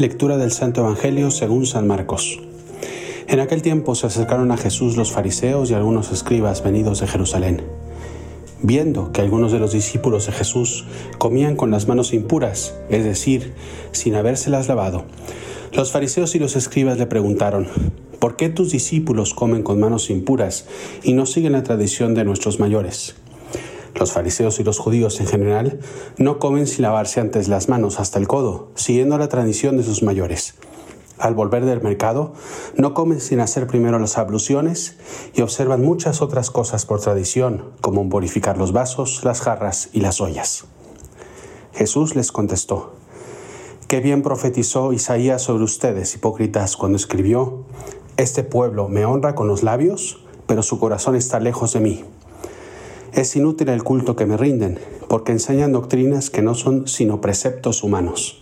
Lectura del Santo Evangelio según San Marcos. En aquel tiempo se acercaron a Jesús los fariseos y algunos escribas venidos de Jerusalén. Viendo que algunos de los discípulos de Jesús comían con las manos impuras, es decir, sin habérselas lavado, los fariseos y los escribas le preguntaron, ¿por qué tus discípulos comen con manos impuras y no siguen la tradición de nuestros mayores? Los fariseos y los judíos en general no comen sin lavarse antes las manos hasta el codo, siguiendo la tradición de sus mayores. Al volver del mercado, no comen sin hacer primero las abluciones y observan muchas otras cosas por tradición, como purificar los vasos, las jarras y las ollas. Jesús les contestó, Qué bien profetizó Isaías sobre ustedes, hipócritas, cuando escribió, Este pueblo me honra con los labios, pero su corazón está lejos de mí. Es inútil el culto que me rinden, porque enseñan doctrinas que no son sino preceptos humanos.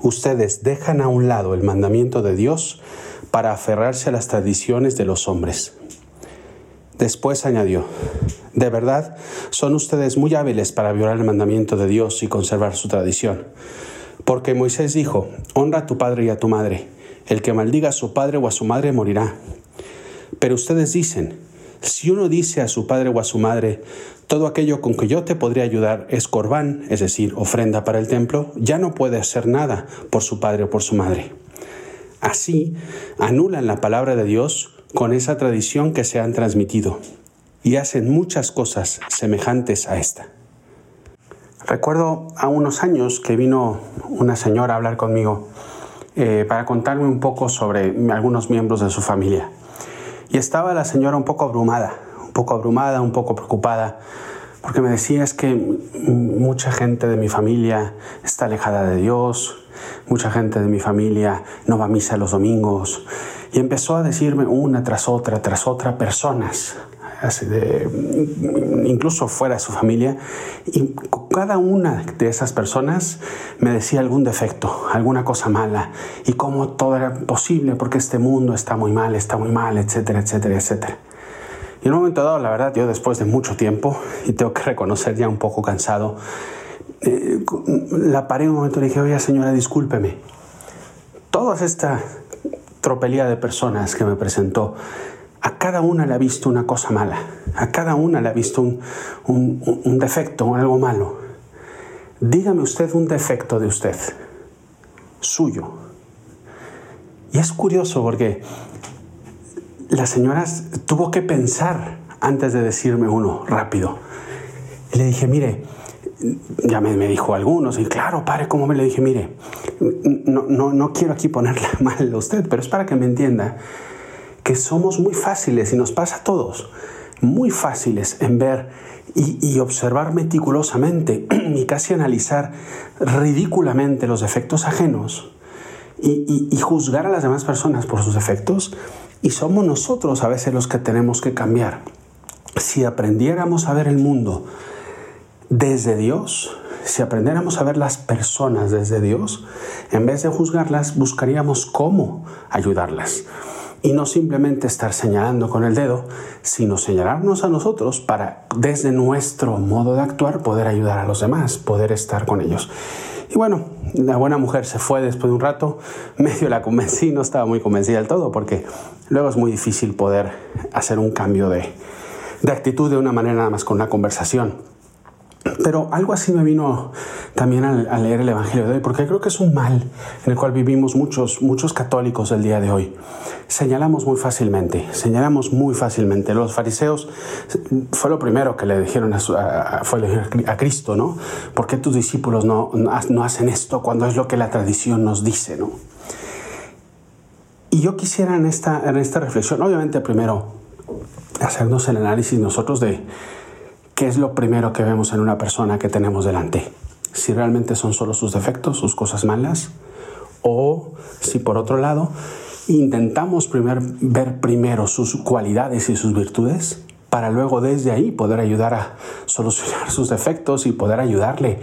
Ustedes dejan a un lado el mandamiento de Dios para aferrarse a las tradiciones de los hombres. Después añadió, de verdad, son ustedes muy hábiles para violar el mandamiento de Dios y conservar su tradición. Porque Moisés dijo, honra a tu padre y a tu madre, el que maldiga a su padre o a su madre morirá. Pero ustedes dicen, si uno dice a su padre o a su madre, todo aquello con que yo te podría ayudar es corbán, es decir, ofrenda para el templo, ya no puede hacer nada por su padre o por su madre. Así, anulan la palabra de Dios con esa tradición que se han transmitido y hacen muchas cosas semejantes a esta. Recuerdo a unos años que vino una señora a hablar conmigo eh, para contarme un poco sobre algunos miembros de su familia. Y estaba la señora un poco abrumada, un poco abrumada, un poco preocupada, porque me decía es que mucha gente de mi familia está alejada de Dios, mucha gente de mi familia no va a misa los domingos. Y empezó a decirme una tras otra, tras otra, personas, incluso fuera de su familia, y cada una de esas personas me decía algún defecto, alguna cosa mala, y cómo todo era posible porque este mundo está muy mal, está muy mal, etcétera, etcétera, etcétera. Y en un momento dado, la verdad, yo después de mucho tiempo, y tengo que reconocer ya un poco cansado, eh, la paré un momento y le dije, oye señora, discúlpeme. Toda esta tropelía de personas que me presentó, a cada una le ha visto una cosa mala, a cada una le ha visto un, un, defecto, algo malo. Dígame usted un defecto de usted, suyo. Y es curioso porque la señora tuvo que pensar antes de decirme uno rápido. Y le dije, mire, ya me, me, dijo algunos, y claro, padre, ¿cómo me le dije? Mire, no, no, no quiero aquí ponerle mal a usted, pero es para que me entienda que somos muy fáciles, y nos pasa a todos, muy fáciles en ver y, observar meticulosamente y casi analizar ridículamente los defectos ajenos y juzgar a las demás personas por sus defectos. Y somos nosotros a veces los que tenemos que cambiar. Si aprendiéramos a ver el mundo desde Dios, si aprendiéramos a ver las personas desde Dios, en vez de juzgarlas, buscaríamos cómo ayudarlas. Y no simplemente estar señalando con el dedo, sino señalarnos a nosotros para, desde nuestro modo de actuar, poder ayudar a los demás, poder estar con ellos. Y bueno, la buena mujer se fue después de un rato, medio la convencí, no estaba muy convencida del todo, porque luego es muy difícil poder hacer un cambio de, de actitud de una manera nada más con una conversación. Pero algo así me vino también al, leer el Evangelio de hoy, porque creo que es un mal en el cual vivimos muchos, muchos católicos el día de hoy. Señalamos muy fácilmente, señalamos muy fácilmente. Los fariseos fue lo primero que le dijeron a, a, Cristo, ¿no? ¿Por qué tus discípulos no, no hacen esto cuando es lo que la tradición nos dice, ¿no? Y yo quisiera en esta, en esta reflexión, obviamente primero, hacernos el análisis nosotros de ¿qué es lo primero que vemos en una persona que tenemos delante? Si realmente son solo sus defectos, sus cosas malas, o si por otro lado intentamos primer, ver primero sus cualidades y sus virtudes para luego desde ahí poder ayudar a solucionar sus defectos y poder ayudarle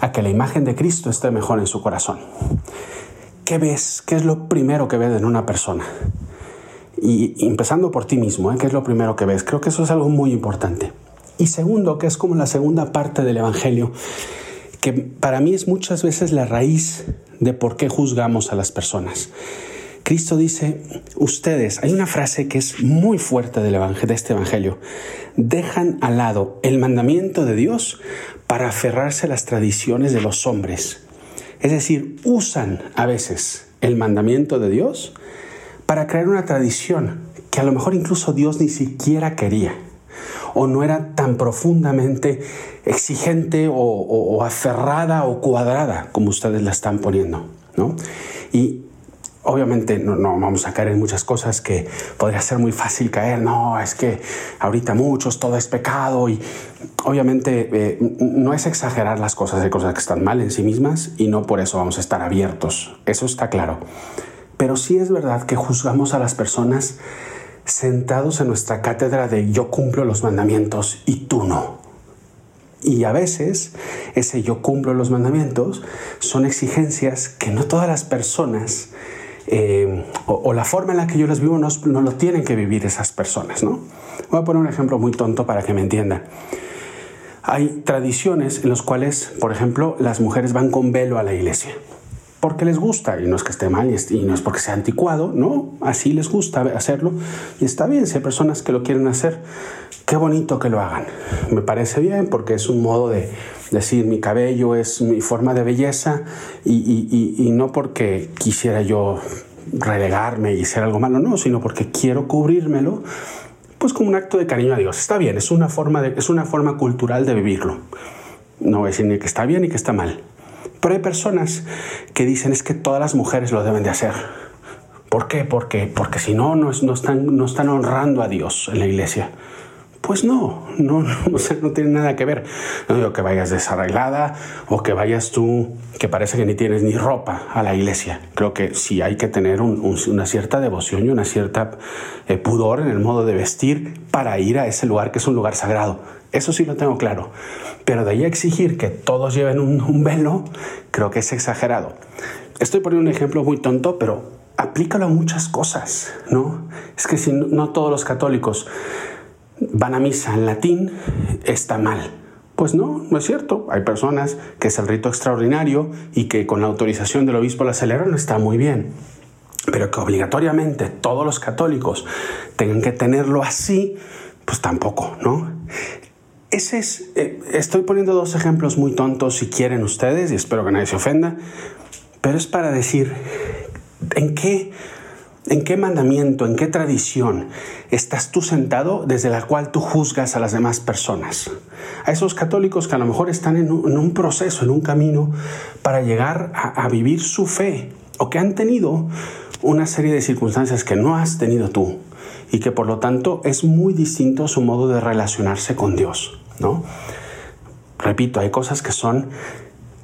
a que la imagen de Cristo esté mejor en su corazón. ¿Qué ves? ¿Qué es lo primero que ves en una persona? Y, empezando por ti mismo, ¿eh? ¿qué es lo primero que ves? Creo que eso es algo muy importante. Y segundo, que es como la segunda parte del Evangelio, que para mí es muchas veces la raíz de por qué juzgamos a las personas. Cristo dice, ustedes, hay una frase que es muy fuerte del de este evangelio, dejan al lado el mandamiento de Dios para aferrarse a las tradiciones de los hombres. Es decir, usan a veces el mandamiento de Dios para crear una tradición que a lo mejor incluso Dios ni siquiera quería o no era tan profundamente exigente o, aferrada o cuadrada como ustedes la están poniendo. ¿no? Y obviamente no, no, vamos a caer en muchas cosas que podría ser muy fácil caer, no, es que ahorita muchos, todo es pecado y obviamente eh, no es exagerar las cosas, hay cosas que están mal en sí mismas y no por eso vamos a estar abiertos, eso está claro. Pero sí es verdad que juzgamos a las personas sentados en nuestra cátedra de yo cumplo los mandamientos y tú no. Y a veces ese yo cumplo los mandamientos son exigencias que no todas las personas eh, o, la forma en la que yo los vivo no, no, lo tienen que vivir esas personas. ¿no? Voy a poner un ejemplo muy tonto para que me entiendan. Hay tradiciones en las cuales, por ejemplo, las mujeres van con velo a la iglesia porque les gusta y no es que esté mal y no es porque sea anticuado, no, así les gusta hacerlo y está bien si hay personas que lo quieren hacer, qué bonito que lo hagan, me parece bien porque es un modo de decir mi cabello es mi forma de belleza y, y no porque quisiera yo relegarme y hacer algo malo, no, sino porque quiero cubrírmelo pues como un acto de cariño a Dios. Está bien, es una forma, de, es una forma cultural de vivirlo. No voy a decir ni que está bien ni que está mal. Pero hay personas que dicen es que todas las mujeres lo deben de hacer. ¿Por qué? Porque, porque si no, no, están, no están honrando a Dios en la iglesia. Pues no, no, no, no tiene nada que ver. No digo que vayas desarreglada o que vayas tú, que parece que ni tienes ni ropa a la iglesia. Creo que sí hay que tener una cierta devoción y una cierta eh, pudor en el modo de vestir para ir a ese lugar que es un lugar sagrado. Eso sí lo tengo claro. Pero de ahí exigir que todos lleven un, velo, creo que es exagerado. Estoy poniendo un ejemplo muy tonto, pero aplícalo a muchas cosas, ¿no? Es que si no, todos los católicos van a misa en latín, está mal. Pues no, no es cierto. Hay personas que es el rito extraordinario y que con la autorización del obispo la celebran, está muy bien. Pero que obligatoriamente todos los católicos tengan que tenerlo así, pues tampoco, ¿no? Ese es, eh, estoy poniendo dos ejemplos muy tontos si quieren ustedes y espero que nadie se ofenda, pero es para decir en qué, en qué mandamiento, en qué tradición estás tú sentado desde la cual tú juzgas a las demás personas. A esos católicos que a lo mejor están en un, proceso, en un camino para llegar a vivir su fe o que han tenido una serie de circunstancias que no has tenido tú y que por lo tanto es muy distinto su modo de relacionarse con Dios. ¿No? Repito, hay cosas que son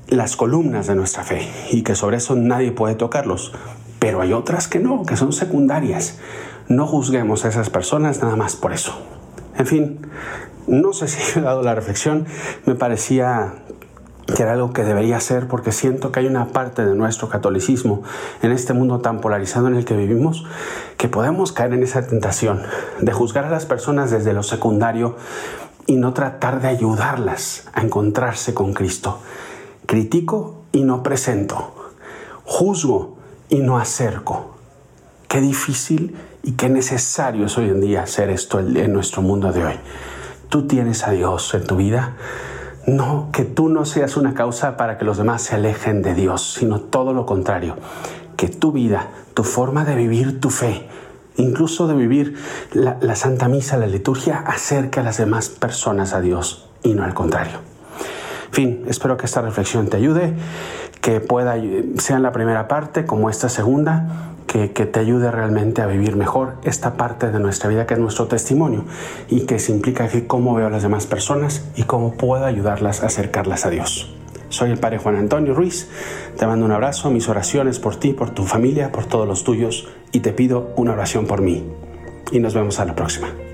las columnas de nuestra fe y que sobre eso nadie puede tocarlos, pero hay otras que no, que son secundarias. No juzguemos a esas personas nada más por eso. En fin, no sé si he dado la reflexión, me parecía que era algo que debería ser porque siento que hay una parte de nuestro catolicismo en este mundo tan polarizado en el que vivimos que podemos caer en esa tentación de juzgar a las personas desde lo secundario y no tratar de ayudarlas a encontrarse con Cristo. Critico y no presento. Juzgo y no acerco. Qué difícil y qué necesario es hoy en día hacer esto en nuestro mundo de hoy. Tú tienes a Dios en tu vida. No, que tú no seas una causa para que los demás se alejen de Dios, sino todo lo contrario. Que tu vida, tu forma de vivir tu fe, incluso de vivir la, Santa Misa, la liturgia, acerca a las demás personas a Dios y no al contrario. Fin, espero que esta reflexión te ayude, que pueda, sea en la primera parte como esta segunda, que, que, te ayude realmente a vivir mejor esta parte de nuestra vida que es nuestro testimonio y que se implica que cómo veo a las demás personas y cómo puedo ayudarlas a acercarlas a Dios. Soy el Padre Juan Antonio Ruiz. Te mando un abrazo, mis oraciones por ti, por tu familia, por todos los tuyos y te pido una oración por mí. Y nos vemos a la próxima.